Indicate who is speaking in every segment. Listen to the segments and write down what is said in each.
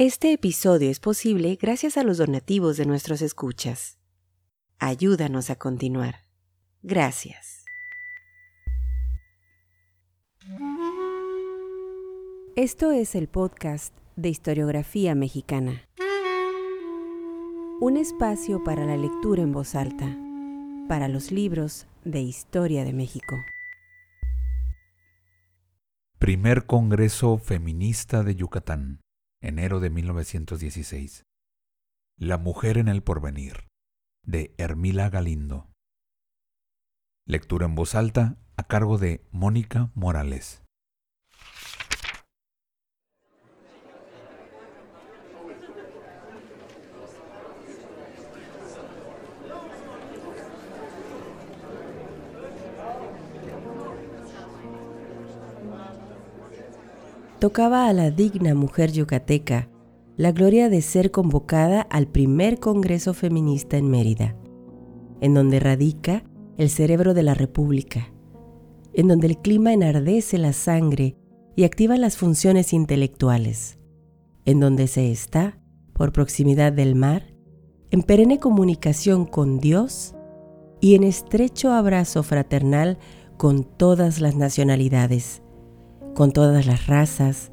Speaker 1: Este episodio es posible gracias a los donativos de nuestros escuchas. Ayúdanos a continuar. Gracias. Esto es el podcast de historiografía mexicana. Un espacio para la lectura en voz alta, para los libros de historia de México.
Speaker 2: Primer Congreso Feminista de Yucatán enero de 1916. La mujer en el porvenir, de Hermila Galindo. Lectura en voz alta a cargo de Mónica Morales.
Speaker 1: Tocaba a la digna mujer yucateca la gloria de ser convocada al primer Congreso Feminista en Mérida, en donde radica el cerebro de la República, en donde el clima enardece la sangre y activa las funciones intelectuales, en donde se está, por proximidad del mar, en perenne comunicación con Dios y en estrecho abrazo fraternal con todas las nacionalidades, con todas las razas,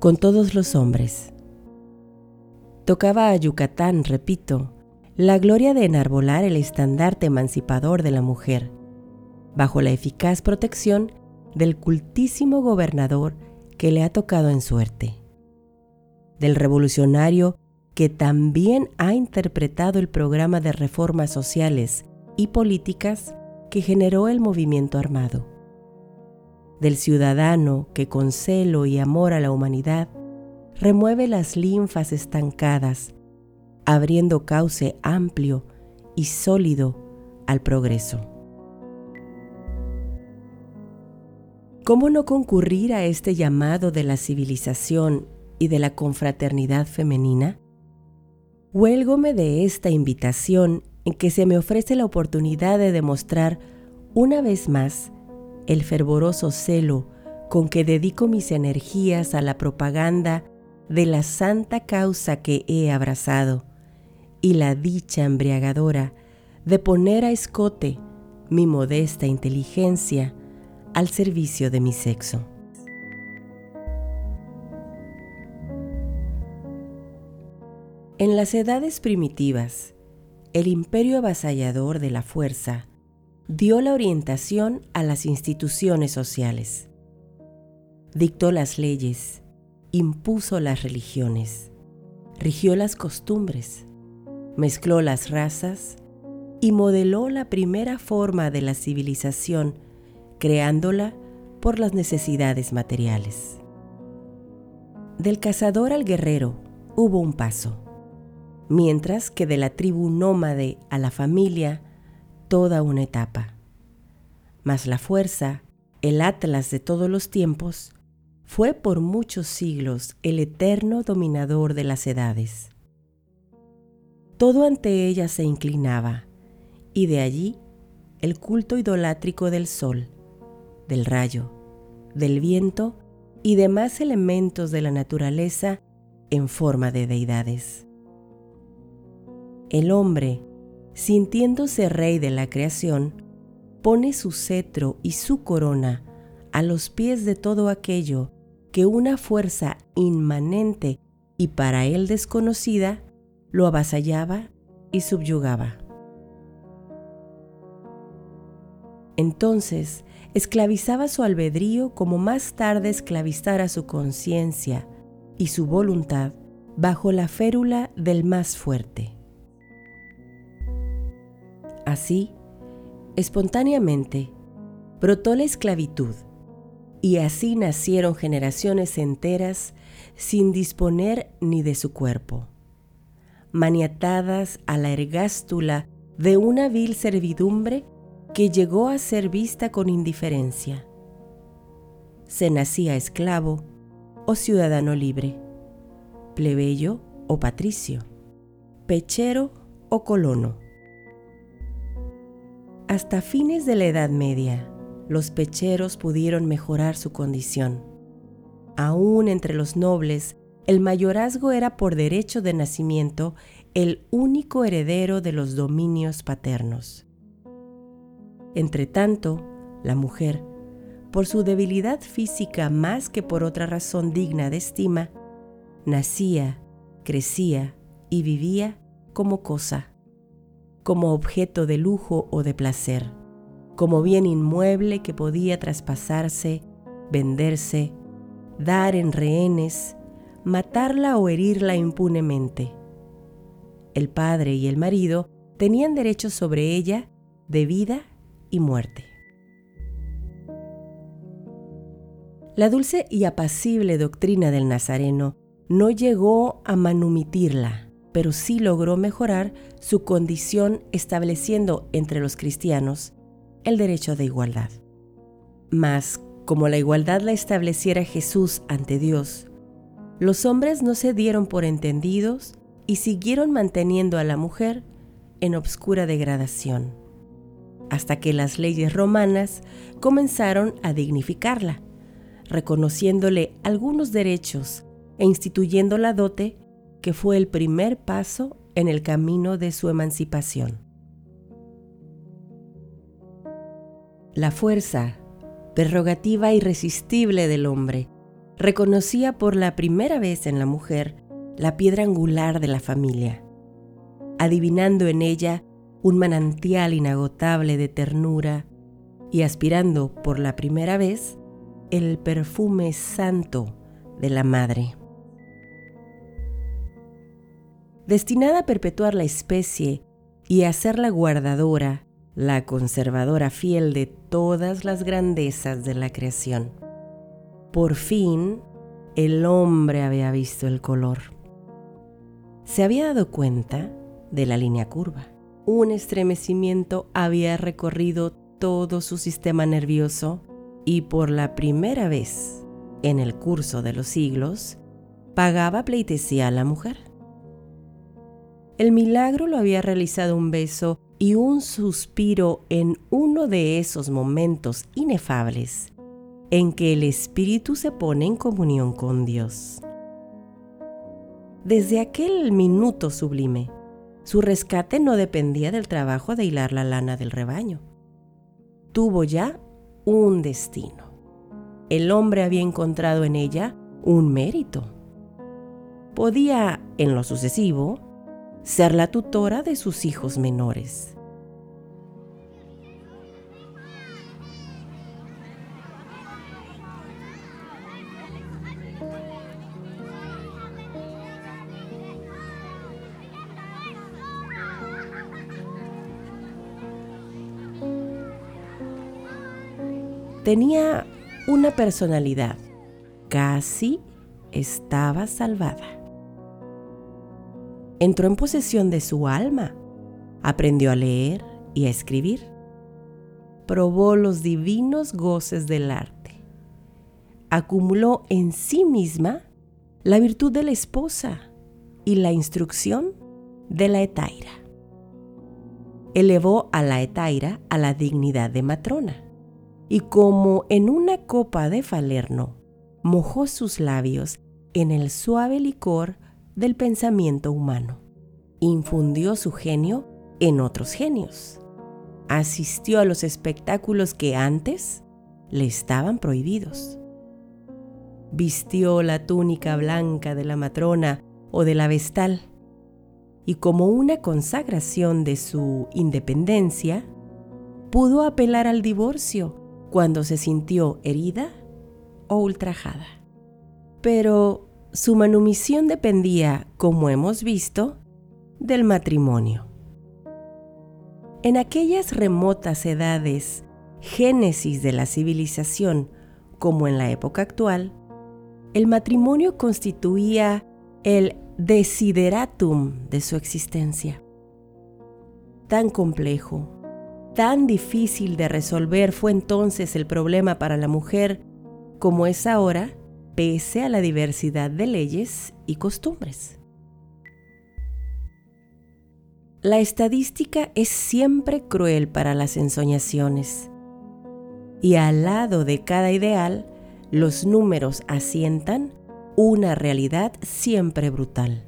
Speaker 1: con todos los hombres. Tocaba a Yucatán, repito, la gloria de enarbolar el estandarte emancipador de la mujer, bajo la eficaz protección del cultísimo gobernador que le ha tocado en suerte, del revolucionario que también ha interpretado el programa de reformas sociales y políticas que generó el movimiento armado del ciudadano que con celo y amor a la humanidad remueve las linfas estancadas, abriendo cauce amplio y sólido al progreso. ¿Cómo no concurrir a este llamado de la civilización y de la confraternidad femenina? Huélgome de esta invitación en que se me ofrece la oportunidad de demostrar una vez más el fervoroso celo con que dedico mis energías a la propaganda de la santa causa que he abrazado y la dicha embriagadora de poner a escote mi modesta inteligencia al servicio de mi sexo. En las edades primitivas, el imperio avasallador de la fuerza dio la orientación a las instituciones sociales. Dictó las leyes, impuso las religiones, rigió las costumbres, mezcló las razas y modeló la primera forma de la civilización, creándola por las necesidades materiales. Del cazador al guerrero hubo un paso, mientras que de la tribu nómade a la familia toda una etapa. Mas la fuerza, el atlas de todos los tiempos, fue por muchos siglos el eterno dominador de las edades. Todo ante ella se inclinaba, y de allí el culto idolátrico del sol, del rayo, del viento y demás elementos de la naturaleza en forma de deidades. El hombre, sintiéndose rey de la creación, pone su cetro y su corona a los pies de todo aquello que una fuerza inmanente y para él desconocida lo avasallaba y subyugaba. Entonces esclavizaba su albedrío como más tarde esclavizara su conciencia y su voluntad bajo la férula del más fuerte. Así, espontáneamente, brotó la esclavitud y así nacieron generaciones enteras sin disponer ni de su cuerpo, maniatadas a la ergástula de una vil servidumbre que llegó a ser vista con indiferencia. Se nacía esclavo o ciudadano libre, plebeyo o patricio, pechero o colono hasta fines de la Edad Media, los pecheros pudieron mejorar su condición. Aún entre los nobles el mayorazgo era por derecho de nacimiento el único heredero de los dominios paternos. Entretanto, la mujer, por su debilidad física más que por otra razón digna de estima, nacía, crecía y vivía como cosa, como objeto de lujo o de placer, como bien inmueble que podía traspasarse, venderse, dar en rehenes, matarla o herirla impunemente. El padre y el marido tenían derecho sobre ella de vida y muerte. La dulce y apacible doctrina del Nazareno no llegó a manumitirla, pero sí logró mejorar su condición estableciendo entre los cristianos el derecho de igualdad. Mas, como la igualdad la estableciera Jesús ante Dios, los hombres no se dieron por entendidos y siguieron manteniendo a la mujer en obscura degradación, hasta que las leyes romanas comenzaron a dignificarla, reconociéndole algunos derechos e instituyendo la dote que fue el primer paso en el camino de su emancipación. La fuerza, prerrogativa irresistible del hombre, reconocía por la primera vez en la mujer la piedra angular de la familia, adivinando en ella un manantial inagotable de ternura y aspirando por la primera vez el perfume santo de la madre. Destinada a perpetuar la especie y a ser la guardadora, la conservadora fiel de todas las grandezas de la creación. Por fin, el hombre había visto el color. Se había dado cuenta de la línea curva. Un estremecimiento había recorrido todo su sistema nervioso y por la primera vez en el curso de los siglos pagaba pleitesía a la mujer. El milagro lo había realizado un beso y un suspiro en uno de esos momentos inefables en que el espíritu se pone en comunión con Dios. Desde aquel minuto sublime, su rescate no dependía del trabajo de hilar la lana del rebaño. Tuvo ya un destino. El hombre había encontrado en ella un mérito. Podía, en lo sucesivo, ser la tutora de sus hijos menores. Tenía una personalidad. Casi estaba salvada. Entró en posesión de su alma. Aprendió a leer y a escribir. Probó los divinos goces del arte. Acumuló en sí misma la virtud de la esposa y la instrucción de la etaira. Elevó a la etaira a la dignidad de matrona y como en una copa de falerno, mojó sus labios en el suave licor del pensamiento humano. Infundió su genio en otros genios. Asistió a los espectáculos que antes le estaban prohibidos. Vistió la túnica blanca de la matrona o de la vestal y como una consagración de su independencia, pudo apelar al divorcio cuando se sintió herida o ultrajada. Pero su manumisión dependía, como hemos visto, del matrimonio. En aquellas remotas edades, génesis de la civilización, como en la época actual, el matrimonio constituía el desideratum de su existencia. Tan complejo, Tan difícil de resolver fue entonces el problema para la mujer como es ahora, pese a la diversidad de leyes y costumbres. La estadística es siempre cruel para las ensoñaciones, y al lado de cada ideal, los números asientan una realidad siempre brutal.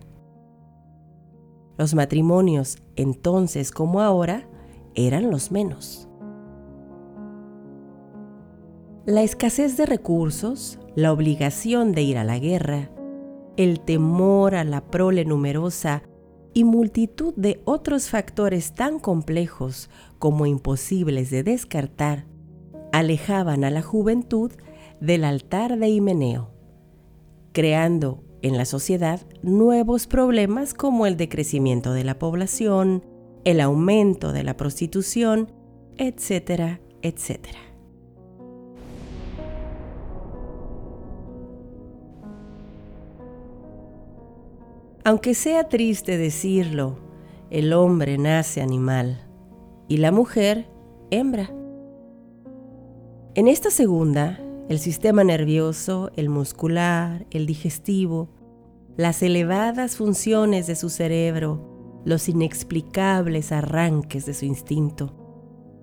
Speaker 1: Los matrimonios, entonces como ahora, eran los menos. La escasez de recursos, la obligación de ir a la guerra, el temor a la prole numerosa y multitud de otros factores tan complejos como imposibles de descartar, alejaban a la juventud del altar de Himeneo, creando en la sociedad nuevos problemas como el decrecimiento de la población, el aumento de la prostitución, etcétera, etcétera. Aunque sea triste decirlo, el hombre nace animal y la mujer hembra. En esta segunda, el sistema nervioso, el muscular, el digestivo, las elevadas funciones de su cerebro, los inexplicables arranques de su instinto,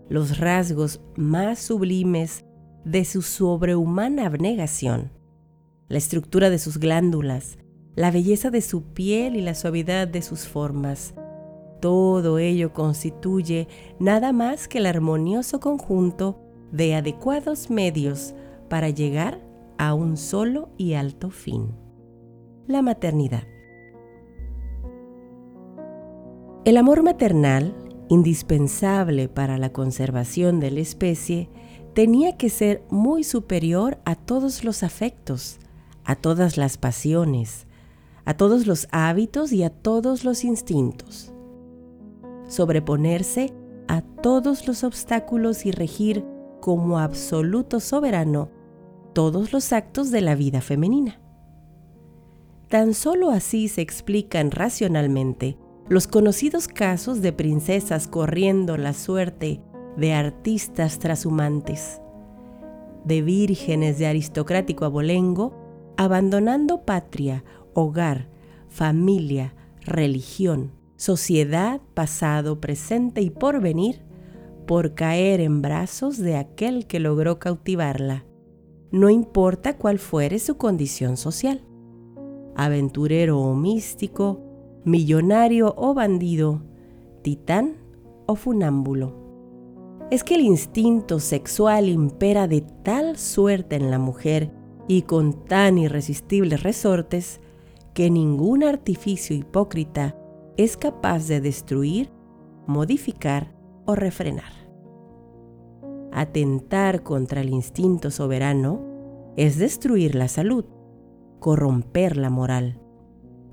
Speaker 1: los rasgos más sublimes de su sobrehumana abnegación, la estructura de sus glándulas, la belleza de su piel y la suavidad de sus formas. Todo ello constituye nada más que el armonioso conjunto de adecuados medios para llegar a un solo y alto fin, la maternidad. El amor maternal, indispensable para la conservación de la especie, tenía que ser muy superior a todos los afectos, a todas las pasiones, a todos los hábitos y a todos los instintos. Sobreponerse a todos los obstáculos y regir como absoluto soberano todos los actos de la vida femenina. Tan solo así se explican racionalmente los conocidos casos de princesas corriendo la suerte de artistas trashumantes, de vírgenes de aristocrático abolengo abandonando patria hogar, familia, religión, sociedad, pasado, presente y porvenir, por caer en brazos de aquel que logró cautivarla, no importa cuál fuere su condición social. Aventurero o místico, millonario o bandido, titán o funámbulo. Es que el instinto sexual impera de tal suerte en la mujer y con tan irresistibles resortes que ningún artificio hipócrita es capaz de destruir, modificar o refrenar. Atentar contra el instinto soberano es destruir la salud, corromper la moral,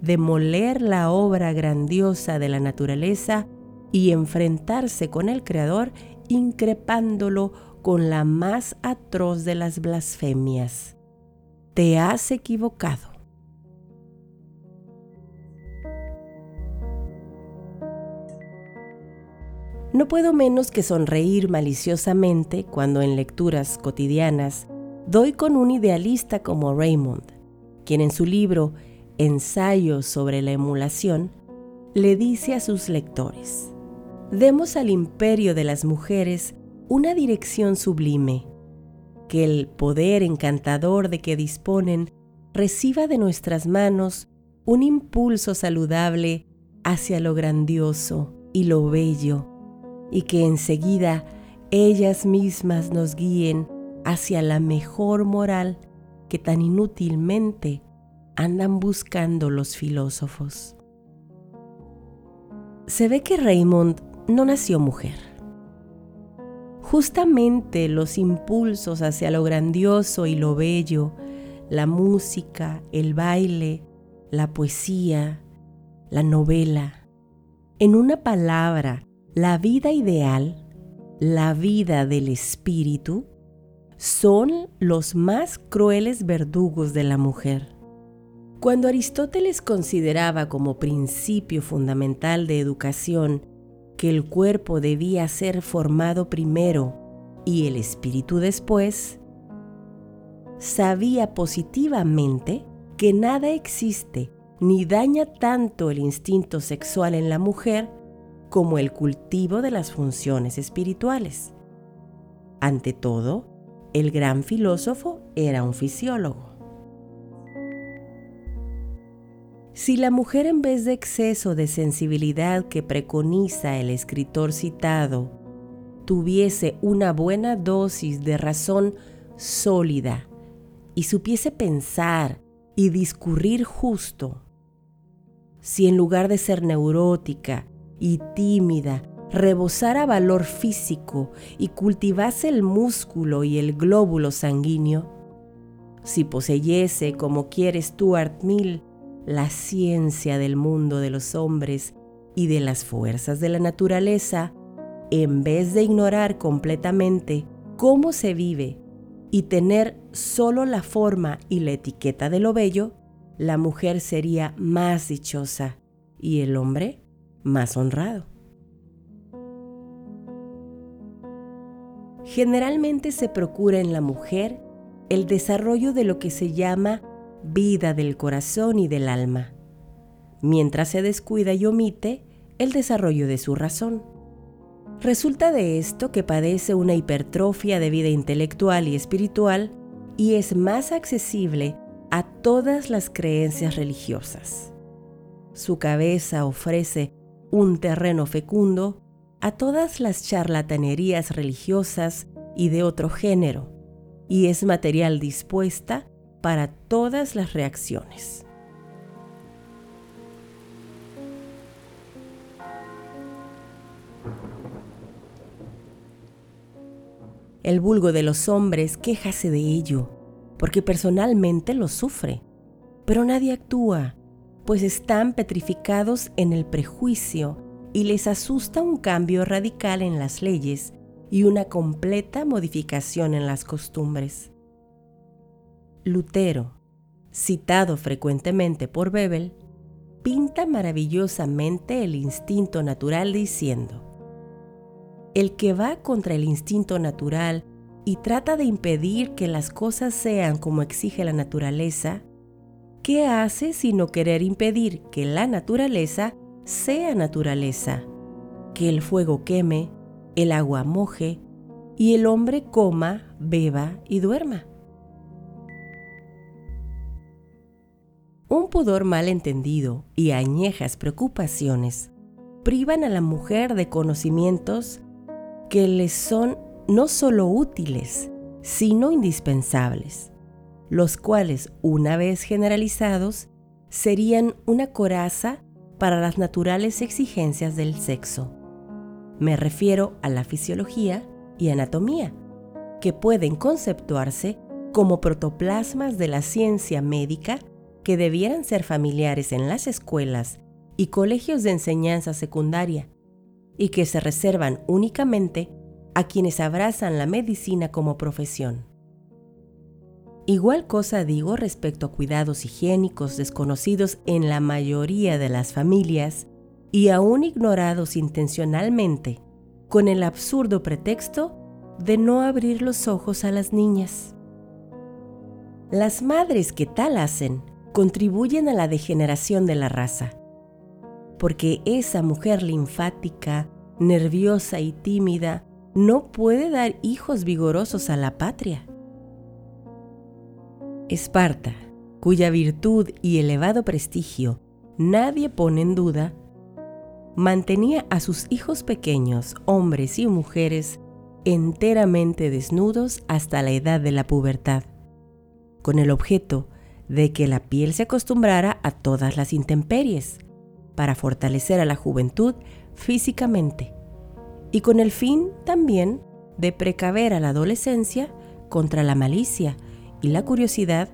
Speaker 1: demoler la obra grandiosa de la naturaleza y enfrentarse con el Creador increpándolo con la más atroz de las blasfemias. Te has equivocado. No puedo menos que sonreír maliciosamente cuando en lecturas cotidianas doy con un idealista como Raymond, quien en su libro Ensayos sobre la emulación le dice a sus lectores, demos al imperio de las mujeres una dirección sublime, que el poder encantador de que disponen reciba de nuestras manos un impulso saludable hacia lo grandioso y lo bello y que enseguida ellas mismas nos guíen hacia la mejor moral que tan inútilmente andan buscando los filósofos. Se ve que Raymond no nació mujer. Justamente los impulsos hacia lo grandioso y lo bello, la música, el baile, la poesía, la novela, en una palabra, la vida ideal, la vida del espíritu, son los más crueles verdugos de la mujer. Cuando Aristóteles consideraba como principio fundamental de educación que el cuerpo debía ser formado primero y el espíritu después, sabía positivamente que nada existe ni daña tanto el instinto sexual en la mujer como el cultivo de las funciones espirituales. Ante todo, el gran filósofo era un fisiólogo. Si la mujer en vez de exceso de sensibilidad que preconiza el escritor citado, tuviese una buena dosis de razón sólida y supiese pensar y discurrir justo, si en lugar de ser neurótica y tímida, rebosara valor físico y cultivase el músculo y el glóbulo sanguíneo, si poseyese, como quiere Stuart Mill, la ciencia del mundo de los hombres y de las fuerzas de la naturaleza, en vez de ignorar completamente cómo se vive y tener solo la forma y la etiqueta de lo bello, la mujer sería más dichosa. Y el hombre más honrado. Generalmente se procura en la mujer el desarrollo de lo que se llama vida del corazón y del alma, mientras se descuida y omite el desarrollo de su razón. Resulta de esto que padece una hipertrofia de vida intelectual y espiritual y es más accesible a todas las creencias religiosas. Su cabeza ofrece un terreno fecundo a todas las charlatanerías religiosas y de otro género, y es material dispuesta para todas las reacciones. El vulgo de los hombres quéjase de ello, porque personalmente lo sufre, pero nadie actúa, pues están petrificados en el prejuicio y les asusta un cambio radical en las leyes y una completa modificación en las costumbres. Lutero, citado frecuentemente por Bebel, pinta maravillosamente el instinto natural diciendo, el que va contra el instinto natural y trata de impedir que las cosas sean como exige la naturaleza, ¿qué hace sino querer impedir que la naturaleza sea naturaleza? Que el fuego queme, el agua moje y el hombre coma, beba y duerma. Un pudor mal entendido y añejas preocupaciones privan a la mujer de conocimientos que les son no solo útiles, sino indispensables, los cuales, una vez generalizados, serían una coraza para las naturales exigencias del sexo. Me refiero a la fisiología y anatomía, que pueden conceptuarse como protoplasmas de la ciencia médica que debieran ser familiares en las escuelas y colegios de enseñanza secundaria y que se reservan únicamente a quienes abrazan la medicina como profesión. Igual cosa digo respecto a cuidados higiénicos desconocidos en la mayoría de las familias y aún ignorados intencionalmente con el absurdo pretexto de no abrir los ojos a las niñas. Las madres que tal hacen contribuyen a la degeneración de la raza. Porque esa mujer linfática, nerviosa y tímida no puede dar hijos vigorosos a la patria. Esparta, cuya virtud y elevado prestigio nadie pone en duda, mantenía a sus hijos pequeños, hombres y mujeres, enteramente desnudos hasta la edad de la pubertad, con el objeto de que la piel se acostumbrara a todas las intemperies, para fortalecer a la juventud físicamente, y con el fin también de precaver a la adolescencia contra la malicia y la curiosidad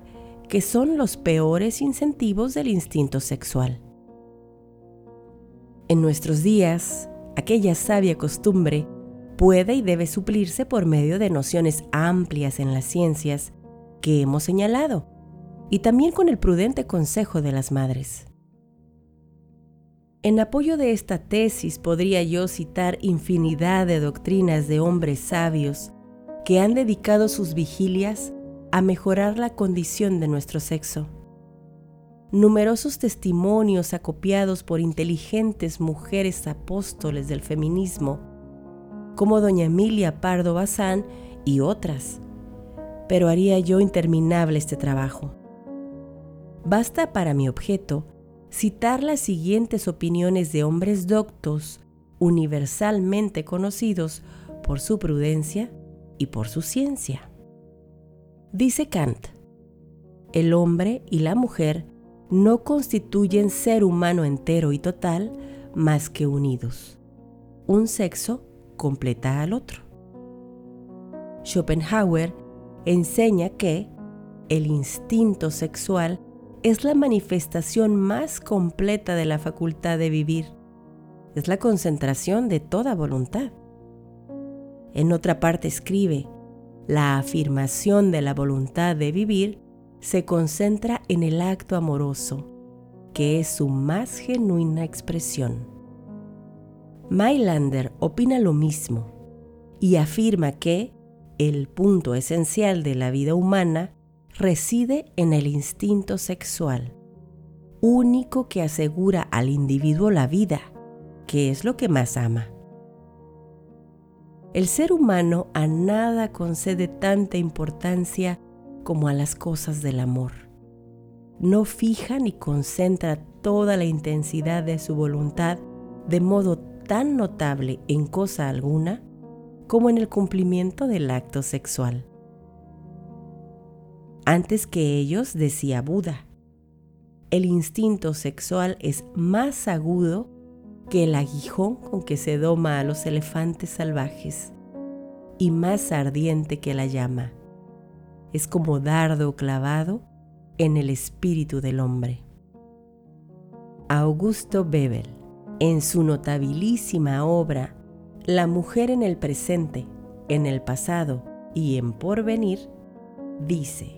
Speaker 1: que son los peores incentivos del instinto sexual. En nuestros días, aquella sabia costumbre puede y debe suplirse por medio de nociones amplias en las ciencias que hemos señalado y también con el prudente consejo de las madres. En apoyo de esta tesis podría yo citar infinidad de doctrinas de hombres sabios que han dedicado sus vigilias a mejorar la condición de nuestro sexo. Numerosos testimonios acopiados por inteligentes mujeres apóstoles del feminismo, como doña Emilia Pardo Bazán y otras, pero haría yo interminable este trabajo. Basta para mi objeto citar las siguientes opiniones de hombres doctos, universalmente conocidos por su prudencia y por su ciencia. Dice Kant, el hombre y la mujer no constituyen ser humano entero y total más que unidos. Un sexo completa al otro. Schopenhauer enseña que el instinto sexual es la manifestación más completa de la facultad de vivir. Es la concentración de toda voluntad. En otra parte escribe, la afirmación de la voluntad de vivir se concentra en el acto amoroso, que es su más genuina expresión. Mailander opina lo mismo y afirma que el punto esencial de la vida humana reside en el instinto sexual, único que asegura al individuo la vida, que es lo que más ama. El ser humano a nada concede tanta importancia como a las cosas del amor. No fija ni concentra toda la intensidad de su voluntad de modo tan notable en cosa alguna como en el cumplimiento del acto sexual. Antes que ellos, decía Buda, el instinto sexual es más agudo que el aguijón con que se doma a los elefantes salvajes y más ardiente que la llama es como dardo clavado en el espíritu del hombre. Augusto Bebel, en su notabilísima obra La mujer en el presente, en el pasado y en porvenir, dice,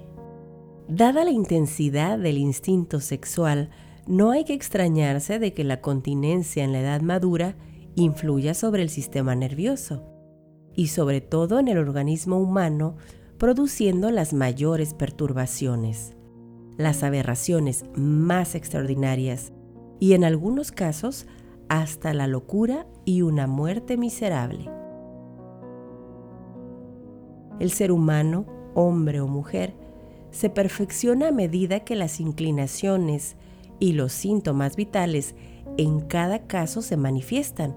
Speaker 1: Dada la intensidad del instinto sexual, no hay que extrañarse de que la continencia en la edad madura influya sobre el sistema nervioso y sobre todo en el organismo humano produciendo las mayores perturbaciones, las aberraciones más extraordinarias y en algunos casos hasta la locura y una muerte miserable. El ser humano, hombre o mujer, se perfecciona a medida que las inclinaciones y los síntomas vitales en cada caso se manifiestan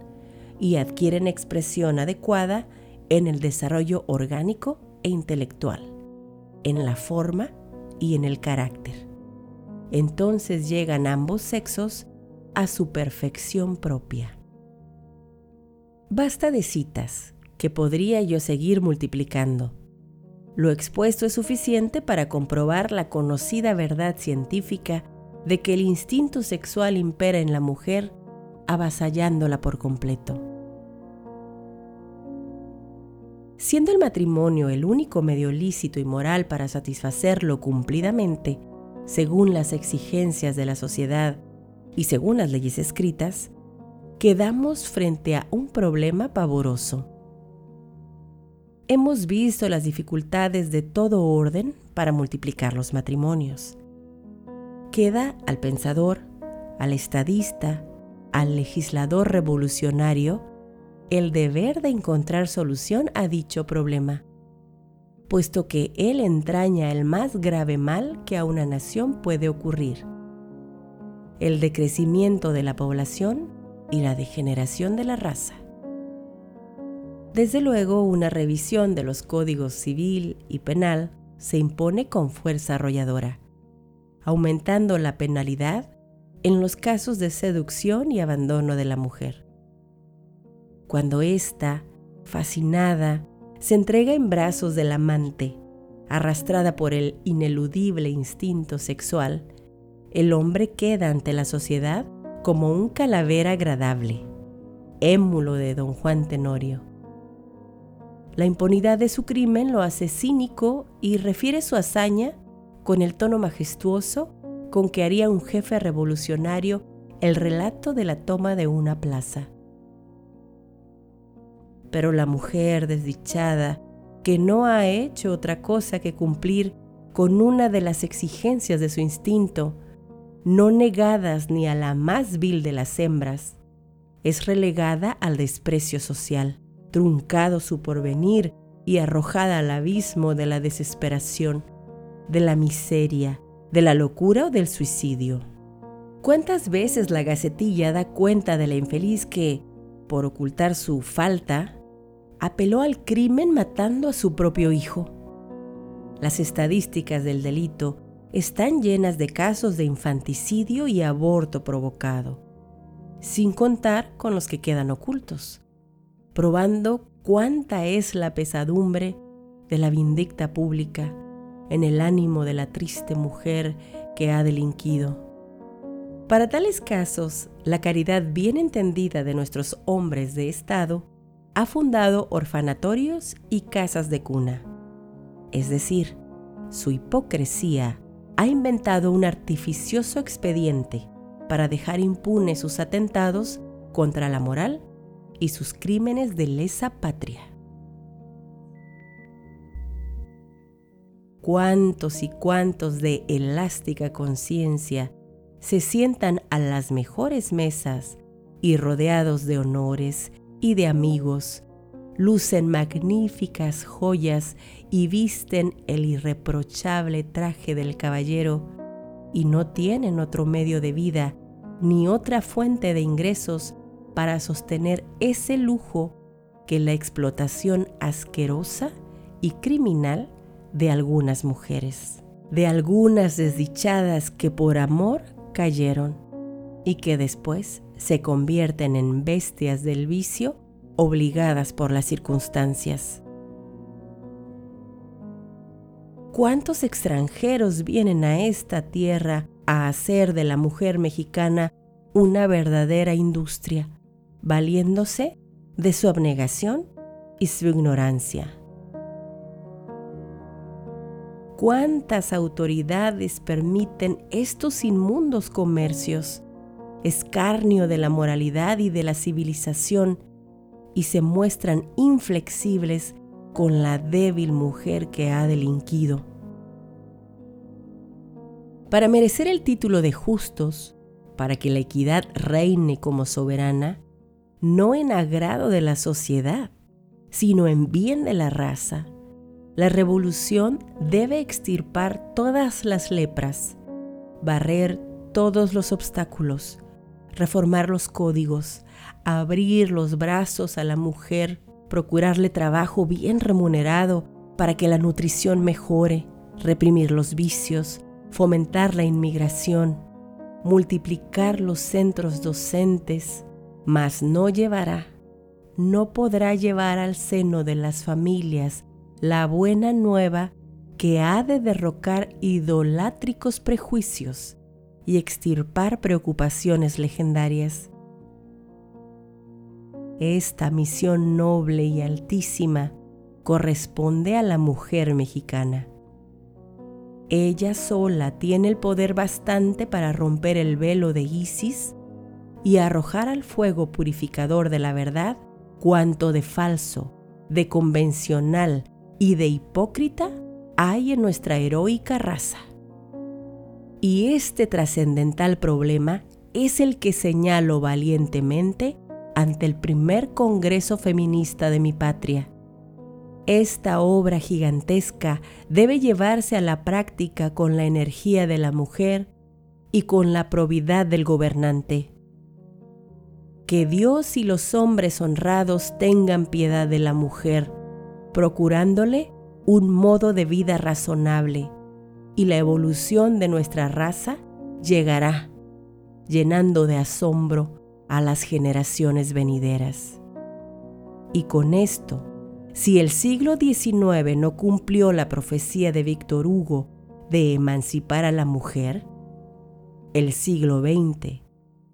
Speaker 1: y adquieren expresión adecuada en el desarrollo orgánico e intelectual, en la forma y en el carácter. Entonces llegan ambos sexos a su perfección propia. Basta de citas, que podría yo seguir multiplicando. Lo expuesto es suficiente para comprobar la conocida verdad científica de que el instinto sexual impera en la mujer avasallándola por completo. Siendo el matrimonio el único medio lícito y moral para satisfacerlo cumplidamente, según las exigencias de la sociedad y según las leyes escritas, quedamos frente a un problema pavoroso. Hemos visto las dificultades de todo orden para multiplicar los matrimonios. Queda al pensador, al estadista, al legislador revolucionario, el deber de encontrar solución a dicho problema, puesto que él entraña el más grave mal que a una nación puede ocurrir, el decrecimiento de la población y la degeneración de la raza. Desde luego, una revisión de los códigos civil y penal se impone con fuerza arrolladora, aumentando la penalidad en los casos de seducción y abandono de la mujer cuando ésta, fascinada, se entrega en brazos del amante, arrastrada por el ineludible instinto sexual, el hombre queda ante la sociedad como un calavera agradable, émulo de don Juan Tenorio. La impunidad de su crimen lo hace cínico y refiere su hazaña con el tono majestuoso con que haría un jefe revolucionario el relato de la toma de una plaza. Pero la mujer desdichada, que no ha hecho otra cosa que cumplir con una de las exigencias de su instinto, no negadas ni a la más vil de las hembras, es relegada al desprecio social, truncado su porvenir y arrojada al abismo de la desesperación, de la miseria, de la locura o del suicidio. ¿Cuántas veces la gacetilla da cuenta de la infeliz que, por ocultar su falta, apeló al crimen matando a su propio hijo? Las estadísticas del delito están llenas de casos de infanticidio y aborto provocado, sin contar con los que quedan ocultos, probando cuánta es la pesadumbre de la vindicta pública en el ánimo de la triste mujer que ha delinquido. Para tales casos, la caridad bien entendida de nuestros hombres de Estado ha fundado orfanatorios y casas de cuna. Es decir, su hipocresía ha inventado un artificioso expediente para dejar impunes sus atentados contra la moral y sus crímenes de lesa patria. Cuántos y cuántos de elástica conciencia se sientan a las mejores mesas y rodeados de honores y de amigos, lucen magníficas joyas y visten el irreprochable traje del caballero y no tienen otro medio de vida ni otra fuente de ingresos para sostener ese lujo que la explotación asquerosa y criminal de algunas mujeres, de algunas desdichadas que por amor cayeron y que después se convierten en bestias del vicio obligadas por las circunstancias. ¿Cuántos extranjeros vienen a esta tierra a hacer de la mujer mexicana una verdadera industria, valiéndose de su abnegación y su ignorancia? Cuántas autoridades permiten estos inmundos comercios, escarnio de la moralidad y de la civilización, y se muestran inflexibles con la débil mujer que ha delinquido. Para merecer el título de justos, para que la equidad reine como soberana, no en agrado de la sociedad, sino en bien de la raza, la revolución debe extirpar todas las lepras, barrer todos los obstáculos, reformar los códigos, abrir los brazos a la mujer, procurarle trabajo bien remunerado para que la nutrición mejore, reprimir los vicios, fomentar la inmigración, multiplicar los centros docentes, mas no llevará, no podrá llevar al seno de las familias la buena nueva que ha de derrocar idolátricos prejuicios y extirpar preocupaciones legendarias. Esta misión noble y altísima corresponde a la mujer mexicana. Ella sola tiene el poder bastante para romper el velo de Isis y arrojar al fuego purificador de la verdad cuanto de falso, de convencional y de hipócrita hay en nuestra heroica raza. Y este trascendental problema es el que señalo valientemente ante el primer Congreso Feminista de mi patria. Esta obra gigantesca debe llevarse a la práctica con la energía de la mujer y con la probidad del gobernante. Que Dios y los hombres honrados tengan piedad de la mujer, procurándole un modo de vida razonable, y la evolución de nuestra raza llegará, llenando de asombro a las generaciones venideras. Y con esto, si el siglo XIX no cumplió la profecía de Víctor Hugo de emancipar a la mujer, el siglo XX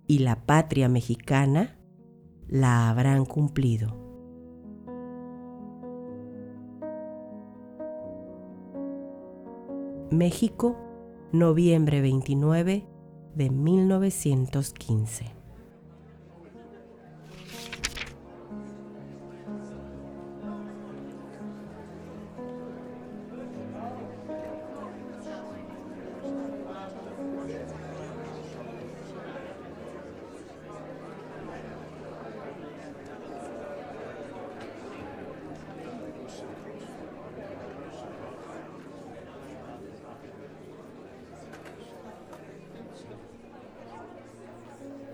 Speaker 1: y la patria mexicana la habrán cumplido. México, noviembre 29 de 1915.